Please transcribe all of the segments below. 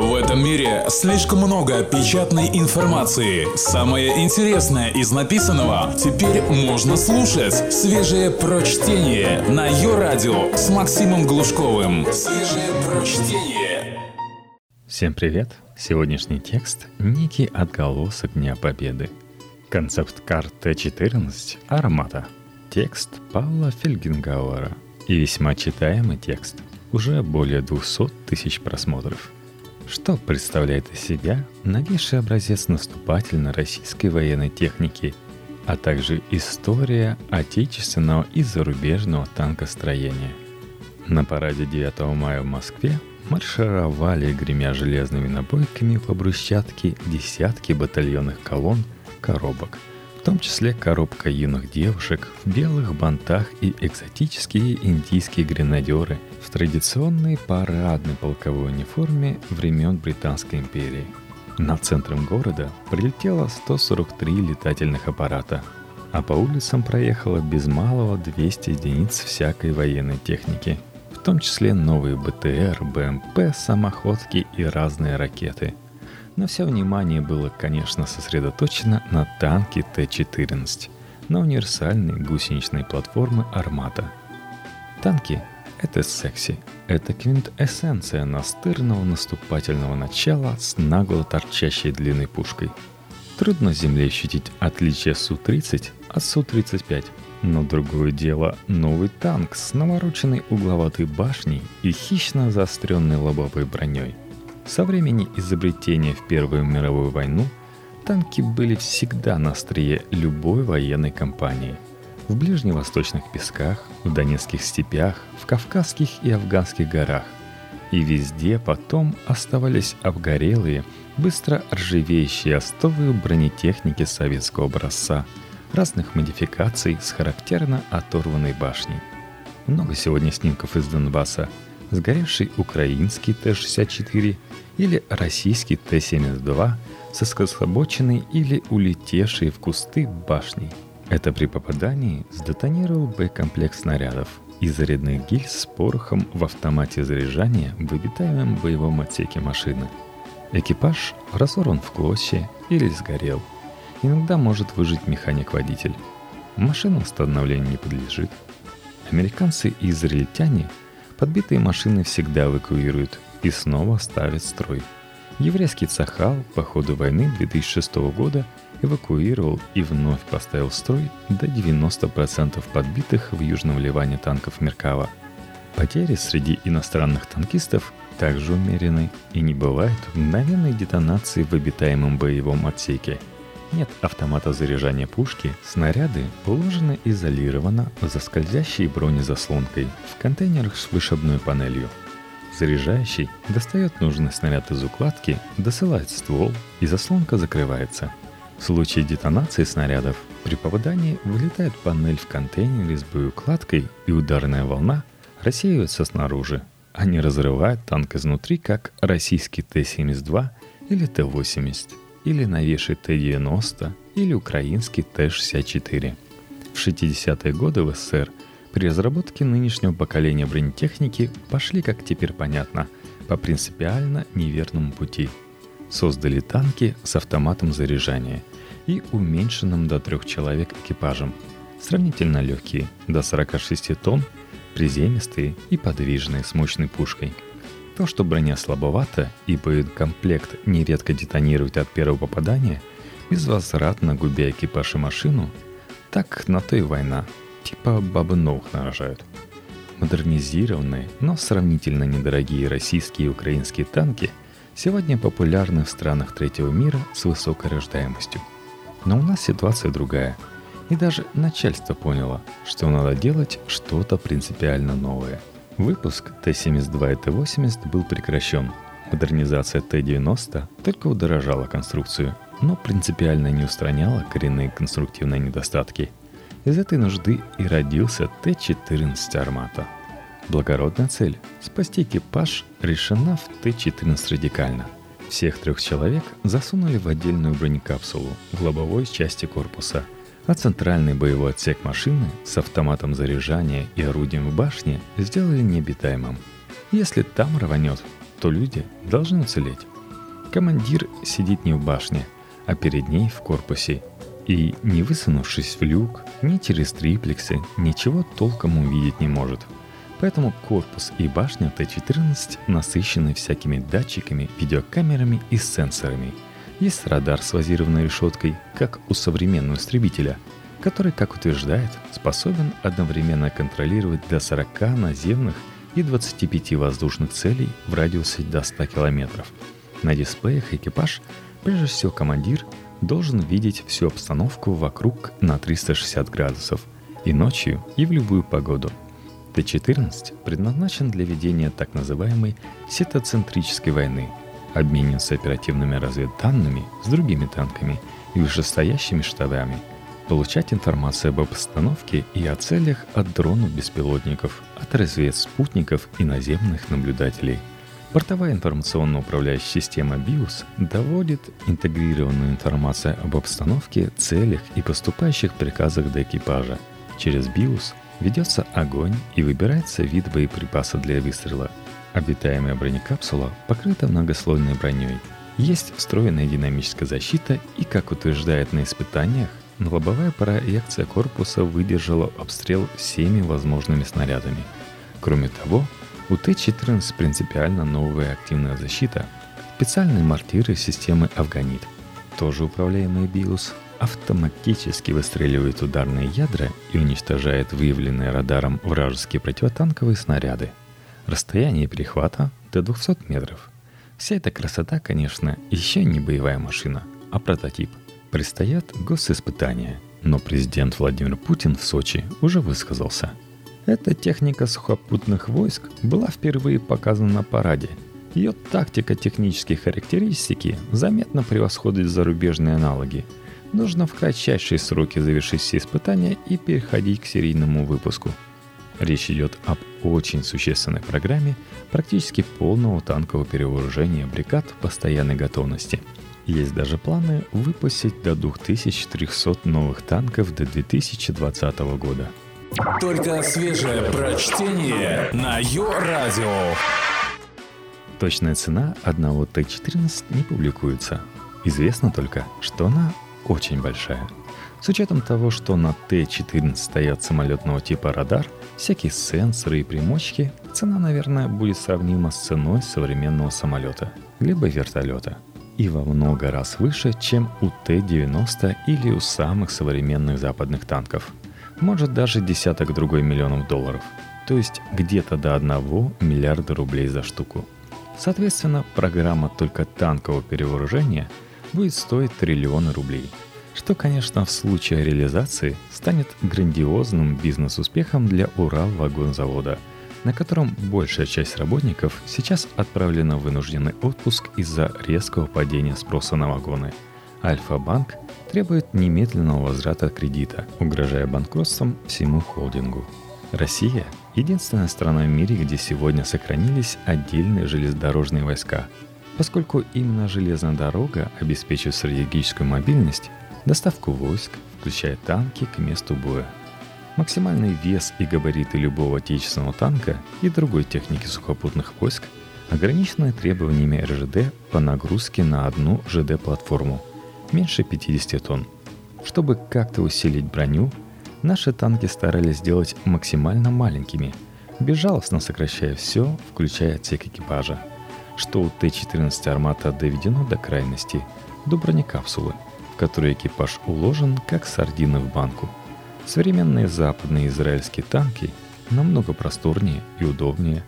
В этом мире слишком много печатной информации. Самое интересное из написанного теперь можно слушать. Свежее прочтение на ее радио с Максимом Глушковым. Свежее прочтение. Всем привет! Сегодняшний текст – некий отголосок Дня Победы. Концепт карты 14 «Армата». Текст Павла Фельгенгауэра. И весьма читаемый текст. Уже более 200 тысяч просмотров – что представляет из себя новейший образец наступательной российской военной техники, а также история отечественного и зарубежного танкостроения. На параде 9 мая в Москве маршировали, гремя железными набойками по брусчатке, десятки батальонных колонн коробок – в том числе коробка юных девушек в белых бантах и экзотические индийские гренадеры в традиционной парадной полковой униформе времен Британской империи. Над центром города прилетело 143 летательных аппарата, а по улицам проехало без малого 200 единиц всякой военной техники, в том числе новые БТР, БМП, самоходки и разные ракеты – но все внимание было, конечно, сосредоточено на танке Т-14, на универсальной гусеничной платформы «Армата». Танки — это секси, это квинтэссенция настырного наступательного начала с нагло торчащей длинной пушкой. Трудно земле ощутить отличие Су-30 от Су-35, но другое дело — новый танк с навороченной угловатой башней и хищно заостренной лобовой броней — со времени изобретения в Первую мировую войну танки были всегда на острие любой военной кампании. В ближневосточных песках, в донецких степях, в кавказских и афганских горах. И везде потом оставались обгорелые, быстро ржавеющие остовы бронетехники советского образца, разных модификаций с характерно оторванной башней. Много сегодня снимков из Донбасса – сгоревший украинский Т-64 или российский Т-72 со скособоченной или улетевшей в кусты башней. Это при попадании сдетонировал боекомплект снарядов и зарядных гильз с порохом в автомате заряжания в обитаемом боевом отсеке машины. Экипаж разорван в клочья или сгорел. Иногда может выжить механик-водитель. Машина восстановлению не подлежит. Американцы и израильтяне – Подбитые машины всегда эвакуируют и снова ставят строй. Еврейский Цахал по ходу войны 2006 года эвакуировал и вновь поставил строй до 90% подбитых в Южном Ливане танков Меркава. Потери среди иностранных танкистов также умерены и не бывает мгновенной детонации в обитаемом боевом отсеке – нет автомата заряжания пушки, снаряды уложены изолированно за скользящей бронезаслонкой в контейнерах с вышибной панелью. Заряжающий достает нужный снаряд из укладки, досылает ствол, и заслонка закрывается. В случае детонации снарядов при попадании вылетает панель в контейнере с боеукладкой, и ударная волна рассеивается снаружи, не разрывает танк изнутри, как российский Т-72 или Т-80 или новейший Т-90 или украинский Т-64. В 60-е годы в СССР при разработке нынешнего поколения бронетехники пошли, как теперь понятно, по принципиально неверному пути. Создали танки с автоматом заряжания и уменьшенным до трех человек экипажем. Сравнительно легкие, до 46 тонн, приземистые и подвижные с мощной пушкой – то, что броня слабовата и боекомплект нередко детонирует от первого попадания, безвозвратно губя экипаж и машину, так на то и война. Типа бабы новых нарожают. Модернизированные, но сравнительно недорогие российские и украинские танки сегодня популярны в странах третьего мира с высокой рождаемостью. Но у нас ситуация другая. И даже начальство поняло, что надо делать что-то принципиально новое – Выпуск Т-72 и Т-80 был прекращен. Модернизация Т-90 только удорожала конструкцию, но принципиально не устраняла коренные конструктивные недостатки. Из этой нужды и родился Т-14 «Армата». Благородная цель – спасти экипаж решена в Т-14 радикально. Всех трех человек засунули в отдельную бронекапсулу в лобовой части корпуса – а центральный боевой отсек машины с автоматом заряжания и орудием в башне сделали необитаемым. Если там рванет, то люди должны уцелеть. Командир сидит не в башне, а перед ней в корпусе. И, не высунувшись в люк, ни через триплексы, ничего толком увидеть не может. Поэтому корпус и башня Т-14 насыщены всякими датчиками, видеокамерами и сенсорами. Есть радар с лазированной решеткой, как у современного истребителя, который, как утверждает, способен одновременно контролировать до 40 наземных и 25 воздушных целей в радиусе до 100 километров – на дисплеях экипаж, прежде всего командир, должен видеть всю обстановку вокруг на 360 градусов и ночью, и в любую погоду. Т-14 предназначен для ведения так называемой сетоцентрической войны, обмениваться оперативными разведданными с другими танками и вышестоящими штабами, получать информацию об обстановке и о целях от дронов-беспилотников, от разведспутников и наземных наблюдателей – Бортовая информационно-управляющая система BIOS доводит интегрированную информацию об обстановке, целях и поступающих приказах до экипажа. Через BIOS ведется огонь и выбирается вид боеприпаса для выстрела. Обитаемая бронекапсула покрыта многослойной броней. Есть встроенная динамическая защита и, как утверждает на испытаниях, лобовая проекция корпуса выдержала обстрел всеми возможными снарядами. Кроме того, у Т-14 принципиально новая активная защита. Специальные мортиры системы «Афганит», тоже управляемые БИОС, автоматически выстреливает ударные ядра и уничтожает выявленные радаром вражеские противотанковые снаряды. Расстояние перехвата до 200 метров. Вся эта красота, конечно, еще не боевая машина, а прототип. Предстоят госиспытания, но президент Владимир Путин в Сочи уже высказался – эта техника сухопутных войск была впервые показана на параде. Ее тактико-технические характеристики заметно превосходят зарубежные аналоги. Нужно в кратчайшие сроки завершить все испытания и переходить к серийному выпуску. Речь идет об очень существенной программе практически полного танкового перевооружения бригад постоянной готовности. Есть даже планы выпустить до 2300 новых танков до 2020 года. Только свежее прочтение на Йо-Радио. Точная цена одного Т-14 не публикуется. Известно только, что она очень большая. С учетом того, что на Т-14 стоят самолетного типа радар, всякие сенсоры и примочки, цена, наверное, будет сравнима с ценой современного самолета, либо вертолета. И во много раз выше, чем у Т-90 или у самых современных западных танков – может даже десяток другой миллионов долларов, то есть где-то до одного миллиарда рублей за штуку. Соответственно, программа только танкового перевооружения будет стоить триллионы рублей, что, конечно, в случае реализации станет грандиозным бизнес-успехом для Урал-вагонзавода, на котором большая часть работников сейчас отправлена в вынужденный отпуск из-за резкого падения спроса на вагоны. Альфа-банк требует немедленного возврата кредита, угрожая банкротством всему холдингу. Россия – единственная страна в мире, где сегодня сохранились отдельные железнодорожные войска, поскольку именно железная дорога обеспечивает стратегическую мобильность, доставку войск, включая танки к месту боя. Максимальный вес и габариты любого отечественного танка и другой техники сухопутных войск ограничены требованиями РЖД по нагрузке на одну ЖД-платформу – меньше 50 тонн. Чтобы как-то усилить броню, наши танки старались сделать максимально маленькими, безжалостно сокращая все, включая отсек экипажа, что у Т-14 «Армата» доведено до крайности, до бронекапсулы, в которой экипаж уложен как сардины в банку. Современные западные израильские танки намного просторнее и удобнее.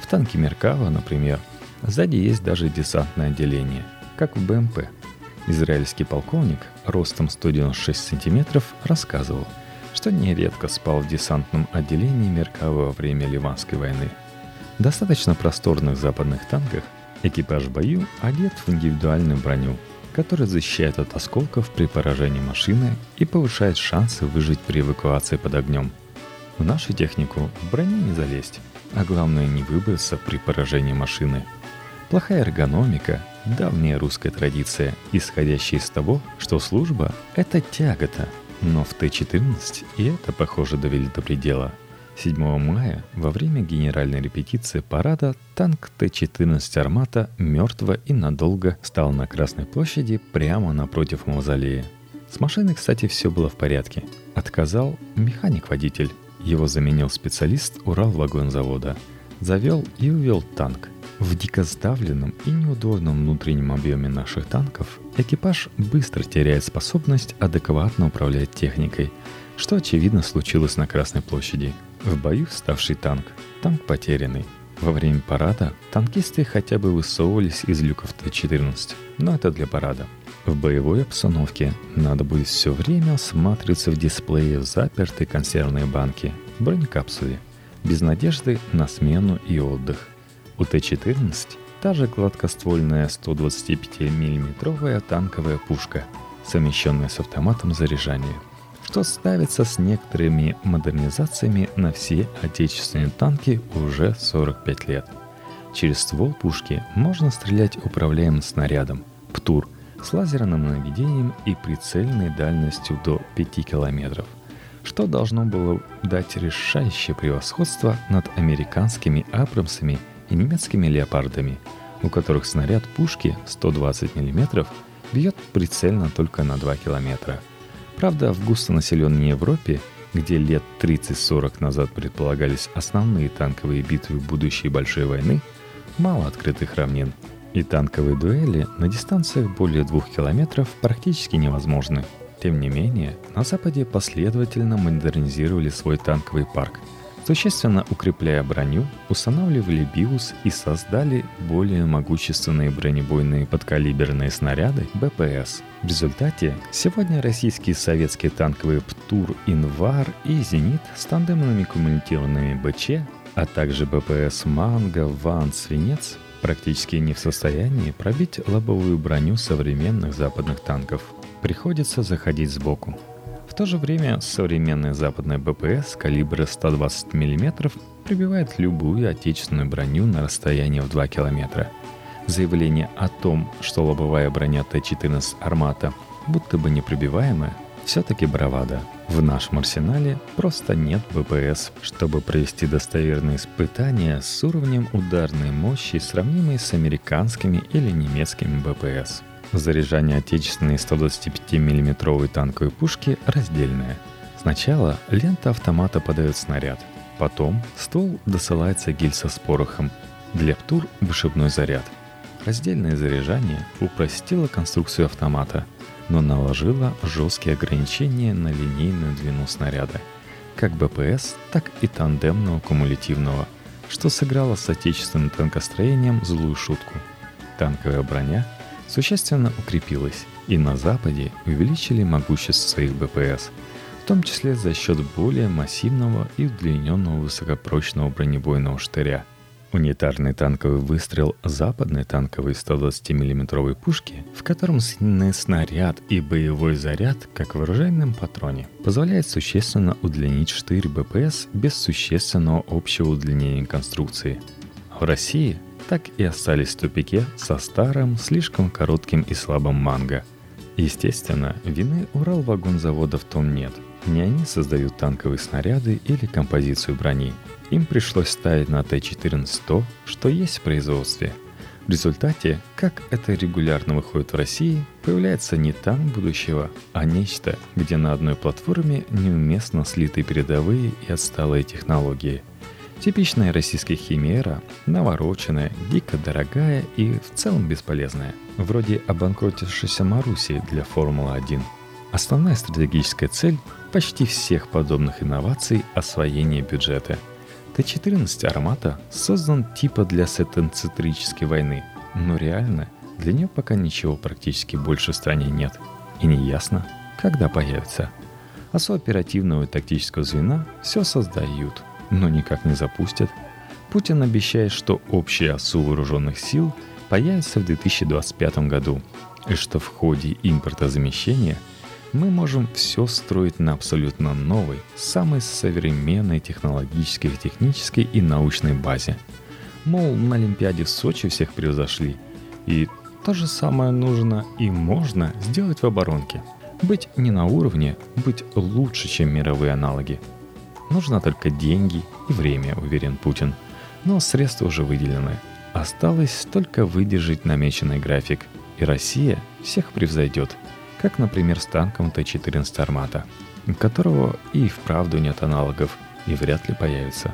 В танке Меркава, например, сзади есть даже десантное отделение, как в БМП – Израильский полковник ростом 196 сантиметров рассказывал, что нередко спал в десантном отделении Меркава во время Ливанской войны. В достаточно просторных западных танках экипаж в бою одет в индивидуальную броню, которая защищает от осколков при поражении машины и повышает шансы выжить при эвакуации под огнем. В нашу технику в броню не залезть, а главное не выбраться при поражении машины. Плохая эргономика давняя русская традиция, исходящая из того, что служба — это тягота. Но в Т-14 и это, похоже, довели до предела. 7 мая во время генеральной репетиции парада танк Т-14 «Армата» мертво и надолго стал на Красной площади прямо напротив мавзолея. С машиной, кстати, все было в порядке. Отказал механик-водитель. Его заменил специалист Уралвагонзавода. Завел и увел танк. В дико сдавленном и неудобном внутреннем объеме наших танков экипаж быстро теряет способность адекватно управлять техникой, что очевидно случилось на Красной площади – в бою вставший танк. Танк потерянный. Во время парада танкисты хотя бы высовывались из люков Т-14, но это для парада. В боевой обстановке надо будет все время осматриваться в дисплее в запертой консервной банке, бронекапсуле, без надежды на смену и отдых. У Т-14 та же гладкоствольная 125 миллиметровая танковая пушка, совмещенная с автоматом заряжания – что ставится с некоторыми модернизациями на все отечественные танки уже 45 лет. Через ствол пушки можно стрелять управляемым снарядом «ПТУР» с лазерным наведением и прицельной дальностью до 5 километров, что должно было дать решающее превосходство над американскими «Абрамсами» и немецкими «Леопардами», у которых снаряд пушки 120 мм бьет прицельно только на 2 километра – Правда, в густонаселенной Европе, где лет 30-40 назад предполагались основные танковые битвы будущей большой войны, мало открытых равнин, и танковые дуэли на дистанциях более двух километров практически невозможны. Тем не менее, на Западе последовательно модернизировали свой танковый парк – Существенно укрепляя броню, устанавливали БИУС и создали более могущественные бронебойные подкалиберные снаряды БПС. В результате сегодня российские советские танковые ПТУР «Инвар» и «Зенит» с тандемными кумулятивными БЧ, а также БПС «Манго», «Ван», «Свинец» практически не в состоянии пробить лобовую броню современных западных танков. Приходится заходить сбоку то же время современная западная БПС калибра 120 мм пробивает любую отечественную броню на расстоянии в 2 км. Заявление о том, что лобовая броня Т-14 «Армата» будто бы непробиваемая, все-таки бравада. В нашем арсенале просто нет БПС, чтобы провести достоверные испытания с уровнем ударной мощи, сравнимой с американскими или немецкими БПС. Заряжание отечественной 125 миллиметровой танковой пушки раздельное. Сначала лента автомата подает снаряд, потом ствол досылается гильза с порохом. Для ПТУР вышибной заряд. Раздельное заряжание упростило конструкцию автомата, но наложило жесткие ограничения на линейную длину снаряда, как БПС, так и тандемного кумулятивного, что сыграло с отечественным танкостроением злую шутку. Танковая броня существенно укрепилась, и на Западе увеличили могущество своих БПС, в том числе за счет более массивного и удлиненного высокопрочного бронебойного штыря. Унитарный танковый выстрел западной танковой 120 миллиметровой пушки, в котором снаряд и боевой заряд, как в оружейном патроне, позволяет существенно удлинить штырь БПС без существенного общего удлинения конструкции. В России так и остались в тупике со старым, слишком коротким и слабым манго. Естественно, вины Уралвагонзавода в том нет. Не они создают танковые снаряды или композицию брони. Им пришлось ставить на Т-14 то, что есть в производстве. В результате, как это регулярно выходит в России, появляется не танк будущего, а нечто, где на одной платформе неуместно слиты передовые и отсталые технологии – Типичная российская химера, навороченная, дико дорогая и в целом бесполезная. Вроде обанкротившейся Маруси для Формулы-1. Основная стратегическая цель почти всех подобных инноваций – освоение бюджета. Т-14 «Армата» создан типа для сеттенцентрической войны, но реально для нее пока ничего практически больше в стране нет. И не ясно, когда появится. А с оперативного и тактического звена все создают – но никак не запустят. Путин обещает, что общий ОСУ вооруженных сил появится в 2025 году, и что в ходе импортозамещения мы можем все строить на абсолютно новой, самой современной технологической, технической и научной базе. Мол, на Олимпиаде в Сочи всех превзошли, и то же самое нужно и можно сделать в оборонке. Быть не на уровне, быть лучше, чем мировые аналоги – Нужно только деньги и время, уверен Путин. Но средства уже выделены. Осталось только выдержать намеченный график, и Россия всех превзойдет, как, например, с танком Т-14 «Армата», которого и вправду нет аналогов и вряд ли появится.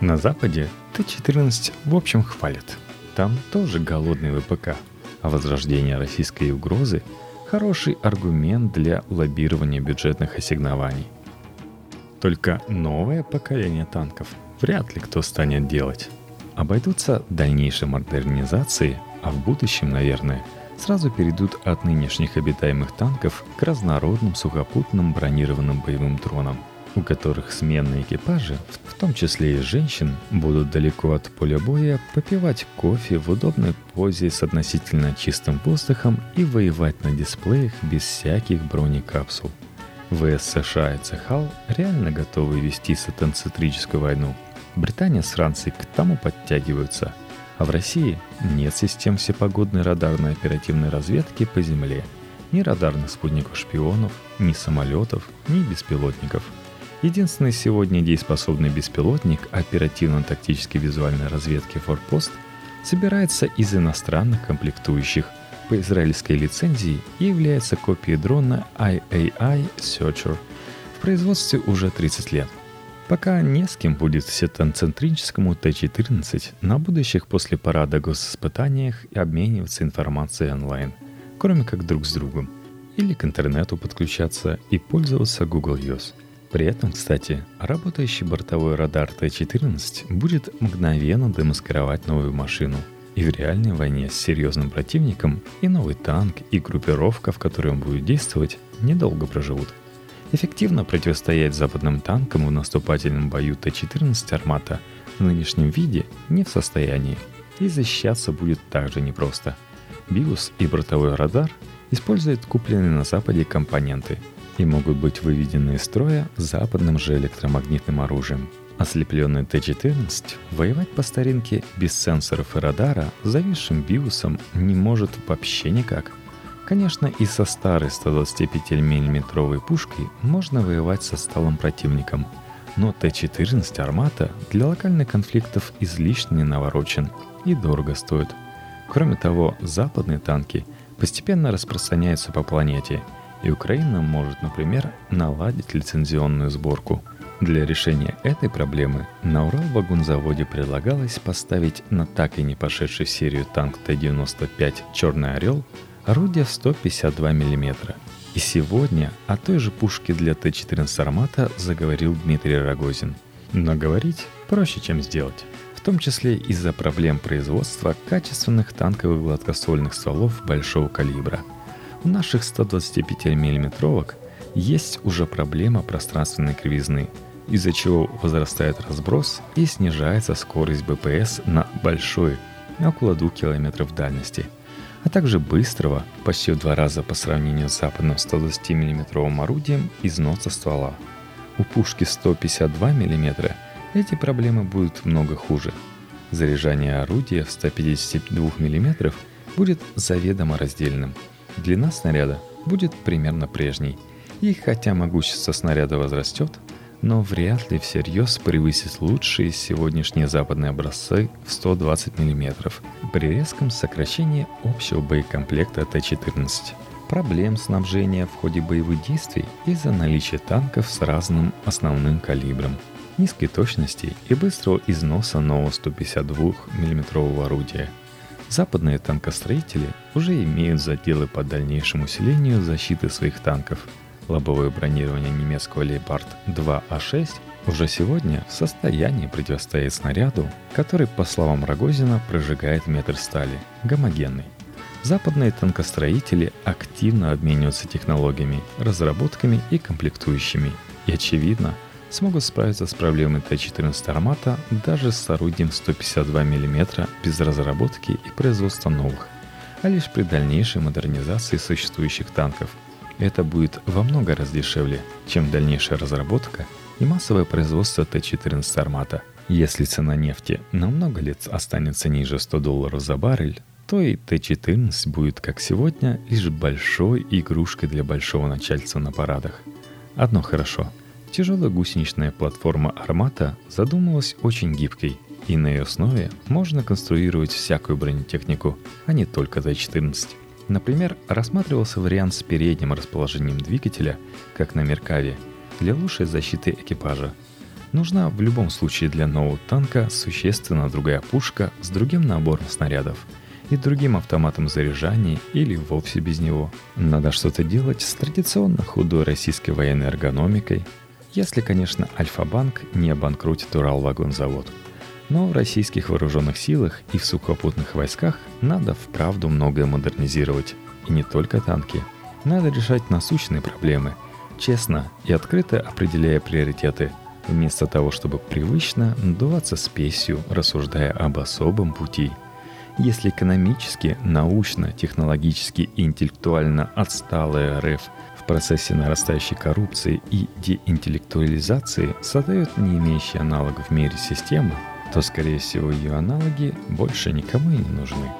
На Западе Т-14 в общем хвалят. Там тоже голодный ВПК, а возрождение российской угрозы – хороший аргумент для лоббирования бюджетных ассигнований. Только новое поколение танков вряд ли кто станет делать. Обойдутся дальнейшей модернизации, а в будущем, наверное, сразу перейдут от нынешних обитаемых танков к разнородным сухопутным бронированным боевым дронам, у которых сменные экипажи, в том числе и женщин, будут далеко от поля боя попивать кофе в удобной позе с относительно чистым воздухом и воевать на дисплеях без всяких бронекапсул. ВС США и ЦХАЛ реально готовы вести сатанцентрическую войну – Британия с Францией к тому подтягиваются, а в России нет систем всепогодной радарной оперативной разведки по земле, ни радарных спутников-шпионов, ни самолетов, ни беспилотников. Единственный сегодня дееспособный беспилотник оперативно-тактической визуальной разведки «Форпост» собирается из иностранных комплектующих по израильской лицензии является копией дрона IAI Searcher в производстве уже 30 лет – Пока не с кем будет сетоцентрическому Т-14 на будущих после парада госиспытаниях и обмениваться информацией онлайн, кроме как друг с другом, или к интернету подключаться и пользоваться Google News. При этом, кстати, работающий бортовой радар Т-14 будет мгновенно демаскировать новую машину. И в реальной войне с серьезным противником и новый танк, и группировка, в которой он будет действовать, недолго проживут – Эффективно противостоять западным танкам в наступательном бою Т-14 «Армата» в нынешнем виде не в состоянии, и защищаться будет также непросто. БИУС и бортовой радар используют купленные на Западе компоненты и могут быть выведены из строя западным же электромагнитным оружием. Ослепленный Т-14 воевать по старинке без сенсоров и радара зависшим БИУСом не может вообще никак – Конечно, и со старой 125 мм пушкой можно воевать со сталым противником, но Т-14 «Армата» для локальных конфликтов излишне наворочен и дорого стоит. Кроме того, западные танки постепенно распространяются по планете, и Украина может, например, наладить лицензионную сборку. Для решения этой проблемы на Урал-вагонзаводе предлагалось поставить на так и не пошедший в серию танк Т-95 «Черный орел» орудие 152 мм. И сегодня о той же пушке для Т-14 «Армата» заговорил Дмитрий Рогозин. Но говорить проще, чем сделать. В том числе из-за проблем производства качественных танковых гладкоствольных стволов большого калибра. У наших 125 мм есть уже проблема пространственной кривизны, из-за чего возрастает разброс и снижается скорость БПС на большой, около 2 км дальности – а также быстрого, почти в два раза по сравнению с западным 120 мм орудием, износа ствола. У пушки 152 мм эти проблемы будут много хуже. Заряжание орудия в 152 мм будет заведомо раздельным. Длина снаряда будет примерно прежней. И хотя могущество снаряда возрастет, но вряд ли всерьез превысит лучшие сегодняшние западные образцы в 120 мм при резком сокращении общего боекомплекта Т-14. Проблем снабжения в ходе боевых действий из-за наличия танков с разным основным калибром, низкой точности и быстрого износа нового 152 мм орудия. Западные танкостроители уже имеют заделы по дальнейшему усилению защиты своих танков – Лобовое бронирование немецкого Leopard 2А6 уже сегодня в состоянии противостоять снаряду, который, по словам Рогозина, прожигает метр стали, гомогенный. Западные танкостроители активно обмениваются технологиями, разработками и комплектующими, и, очевидно, смогут справиться с проблемой Т-14 «Армата» даже с орудием 152 мм без разработки и производства новых, а лишь при дальнейшей модернизации существующих танков – это будет во много раз дешевле, чем дальнейшая разработка и массовое производство Т-14 «Армата». Если цена нефти на много лет останется ниже 100 долларов за баррель, то и Т-14 будет, как сегодня, лишь большой игрушкой для большого начальства на парадах. Одно хорошо. Тяжелая гусеничная платформа «Армата» задумывалась очень гибкой, и на ее основе можно конструировать всякую бронетехнику, а не только Т-14. Например, рассматривался вариант с передним расположением двигателя, как на Меркаве, для лучшей защиты экипажа. Нужна в любом случае для нового танка существенно другая пушка с другим набором снарядов и другим автоматом заряжания или вовсе без него. Надо что-то делать с традиционно худой российской военной эргономикой, если, конечно, Альфа-банк не обанкротит Уралвагонзавод. Но в российских вооруженных силах и в сухопутных войсках надо вправду многое модернизировать. И не только танки. Надо решать насущные проблемы, честно и открыто определяя приоритеты, вместо того, чтобы привычно надуваться спесью, рассуждая об особом пути. Если экономически, научно, технологически и интеллектуально отсталая РФ – в процессе нарастающей коррупции и деинтеллектуализации создает не имеющие аналогов в мире системы, то, скорее всего, ее аналоги больше никому и не нужны.